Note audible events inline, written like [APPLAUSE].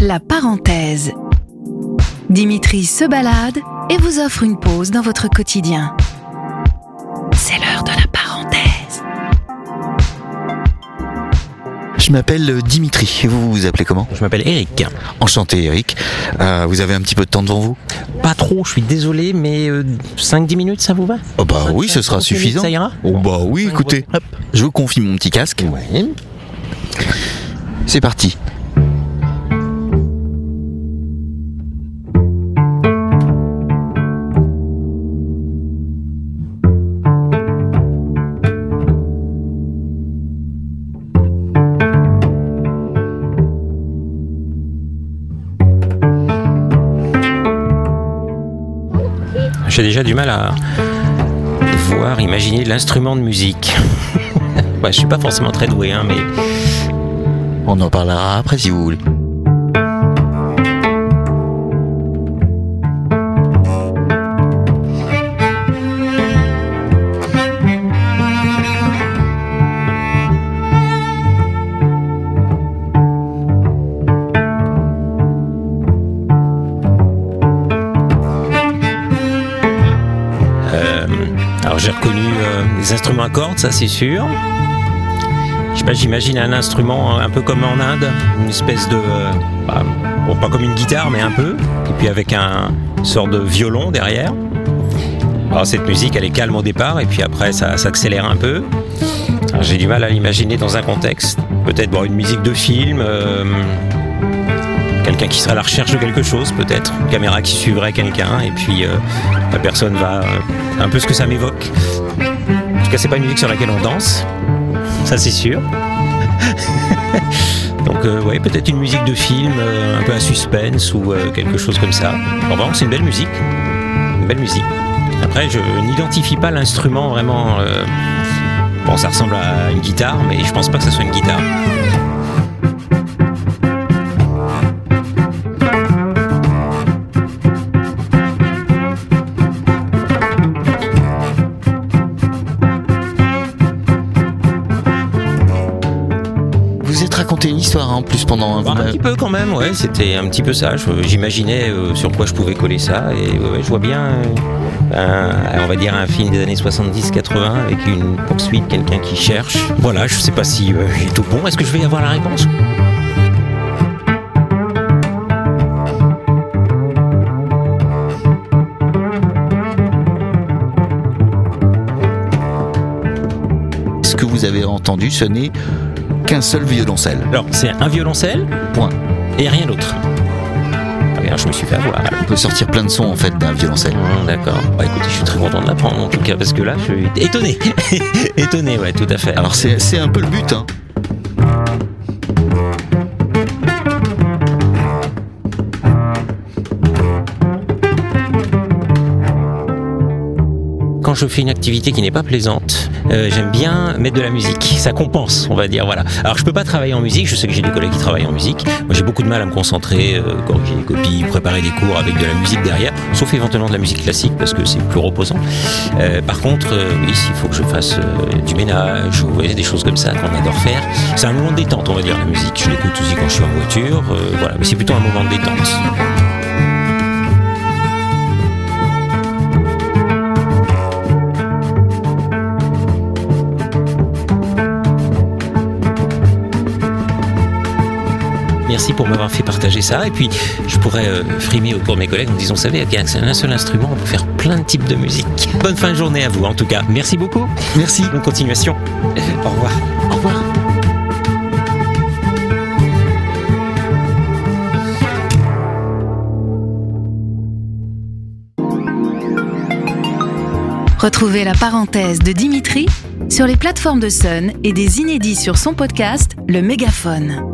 La parenthèse. Dimitri se balade et vous offre une pause dans votre quotidien. C'est l'heure de la parenthèse. Je m'appelle Dimitri. Et vous vous appelez comment? Je m'appelle Eric. Enchanté Eric. Euh, vous avez un petit peu de temps devant vous? Pas trop, je suis désolé, mais 5-10 minutes, ça vous va? Oh bah oui, ce sera 5-10 minutes, suffisant. Ça ira? Oh bah oui, écoutez. Hop. Je vous confie mon petit casque. Ouais. C'est parti. J'ai déjà du mal à voir, imaginer l'instrument de musique. [LAUGHS] ouais, je suis pas forcément très doué, hein, mais On en parlera après si vous voulez. J'ai reconnu euh, des instruments à cordes, ça c'est sûr. Je sais pas, j'imagine un instrument un peu comme en Inde, une espèce de, euh, bah, bon, pas comme une guitare, mais un peu, et puis avec un sort de violon derrière. Alors cette musique, elle est calme au départ, et puis après ça s'accélère un peu. J'ai du mal à l'imaginer dans un contexte, peut-être une musique de film, euh, quelqu'un qui serait à la recherche de quelque chose, peut-être, une caméra qui suivrait quelqu'un, et puis euh, la personne va euh, un peu ce que ça m'évoque. En tout cas, c'est pas une musique sur laquelle on danse, ça c'est sûr. [LAUGHS] Donc euh, ouais, peut-être une musique de film, euh, un peu à suspense ou quelque chose comme ça. En vraiment, c'est une belle musique, une belle musique. Après, je n'identifie pas l'instrument vraiment. Bon, ça ressemble à une guitare, mais je pense pas que ça soit une guitare. Raconté une histoire hein, en plus pendant un Bah, un petit peu quand même, ouais, c'était un petit peu ça. J'imaginais euh, sur quoi je pouvais coller ça, et ouais, je vois bien, euh, un- on va dire, un film des années 70-80 avec une poursuite, quelqu'un qui cherche. Voilà, je sais pas si euh, j'ai tout bon. Est-ce que je vais y avoir la réponse? Ce que vous avez entendu, ce n'est qu'un seul violoncelle. Alors, c'est un violoncelle Point. et rien d'autre. Je me suis fait avoir. On peut sortir plein de sons en fait d'un violoncelle. Hum, D'accord. Bah écoutez, je suis très content de l'apprendre en tout cas, parce que là, je suis étonné. [LAUGHS] étonné, ouais, tout à fait. Alors c'est c'est un peu le but. Hein. Je fais une activité qui n'est pas plaisante, euh, j'aime bien mettre de la musique. Ça compense, on va dire. Voilà. Alors je peux pas travailler en musique. Je sais que j'ai des collègues qui travaillent en musique. Moi, j'ai beaucoup de mal à me concentrer, euh, corriger des copies, préparer des cours avec de la musique derrière, sauf éventuellement de la musique classique parce que c'est plus reposant. Euh, par contre, euh, oui, s'il faut que je fasse du ménage ou des choses comme ça qu'on adore faire, c'est un moment de détente, on va dire la musique. Je l'écoute aussi quand je suis en voiture. voilà, mais c'est plutôt un moment de détente. Merci pour m'avoir fait partager ça. Et puis, je pourrais euh, frimer autour de mes collègues en disant, vous savez, avec un seul instrument, on peut faire plein de types de musique. Bonne fin de journée à vous, en tout cas. Merci beaucoup. Merci. Bonne continuation. [LAUGHS] Au revoir. Au revoir. Retrouvez la parenthèse de Dimitri sur les plateformes de Sun et des inédits sur son podcast Le Mégaphone.